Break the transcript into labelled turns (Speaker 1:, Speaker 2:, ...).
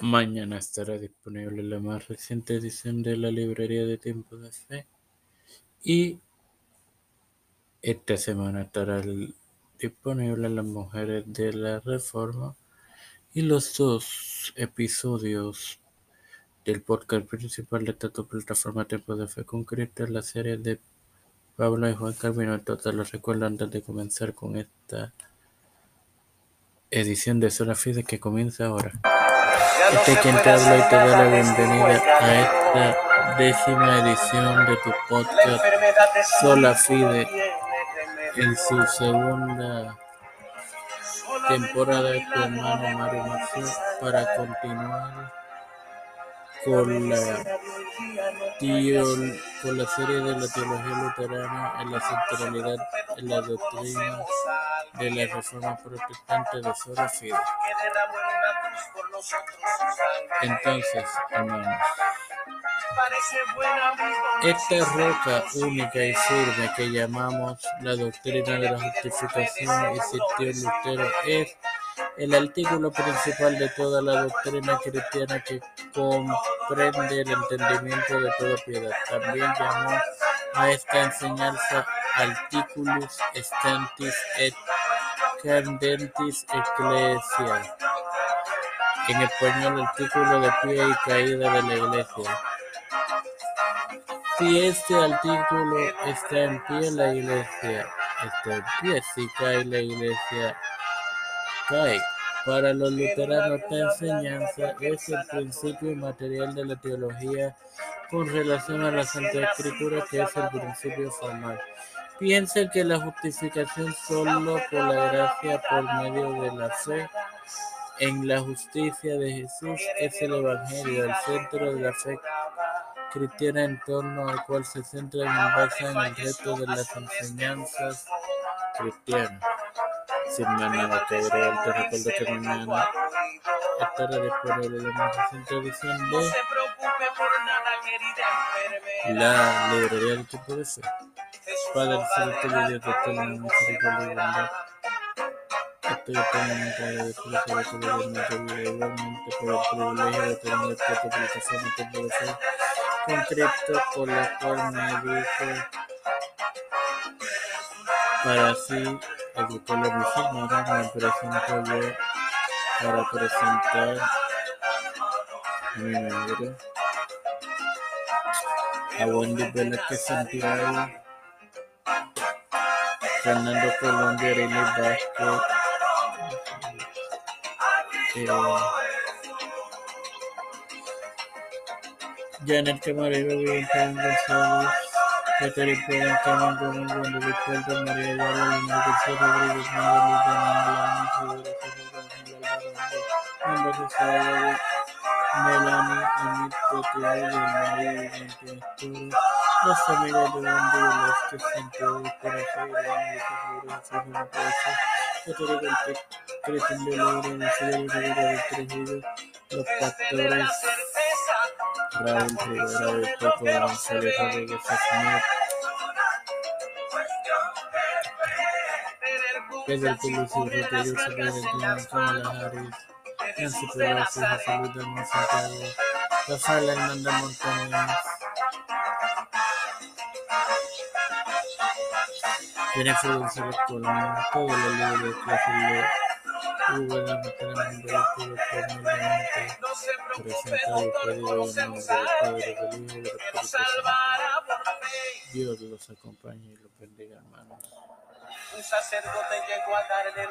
Speaker 1: Mañana estará disponible la más reciente edición de la librería de Tiempo de Fe y esta semana estará disponible Las Mujeres de la Reforma y los dos episodios del podcast principal de esta plataforma Tiempo de Fe con Cristo, la serie de Pablo y Juan Calvino. Entonces los recuerdo antes de comenzar con esta edición de Sola Fide que comienza ahora. Este es quien te habla y te da la bienvenida a esta décima edición de tu podcast Sola Fide en su segunda temporada de tu hermano Mario Marcio para continuar con la, con la serie de la teología luterana en la centralidad en la doctrina de la reforma protestante de Sola Fide. Entonces, hermanos, esta roca única y firme que llamamos la doctrina de la justificación existió Lutero es el artículo principal de toda la doctrina cristiana que comprende el entendimiento de toda piedad. También llamó a esta enseñanza Articulus Stantis et Candentis Ecclesia en español artículo de pie y caída de la iglesia. Si este artículo está en pie, la iglesia está en pie. Si cae, la iglesia cae. Para los luteranos, esta enseñanza es el principio material de la teología con relación a la Santa Escritura, que es el principio formal. Piensa que la justificación solo por la gracia por medio de la fe en la justicia de Jesús es el Evangelio, el centro de la fe cristiana en torno al cual se centra y basa en el resto de las enseñanzas cristianas. Sin más nada te recuerdo que mañana estará disponible la más edición de la librería de tipo de fe. Padre bondad. Estoy eternamente agradecido por tu gobierno de igualmente por el privilegio de tener esta de con Cristo, por la cual me educo para así educar. Me presento yo para presentar mi madre, a Wendy Velázquez Santiago, Fernando Colombia, Vázquez, eh, Janet Camarero, Vivian González, Pérez, Carmen Gómez, Wanda Vicente, María Ayala, Leonel García Margarita Melanie, de Pérez, Cristian de Logra, Nacional Rivera del Trujillo, los pastores Raúl Rivera de Coco González Rodríguez Smith, Pedro Pérez y Yusuf Valentina Kamala Harris, Nancy Pelosi, José Luis Dalmau Santiago, Rafael Hernández Montañez, Jennifer González Colón, de de humildemente presentado del Espíritu Santo. Dios los acompañe y los bendiga, hermanos.
Speaker 2: Un sacerdote llegó a darle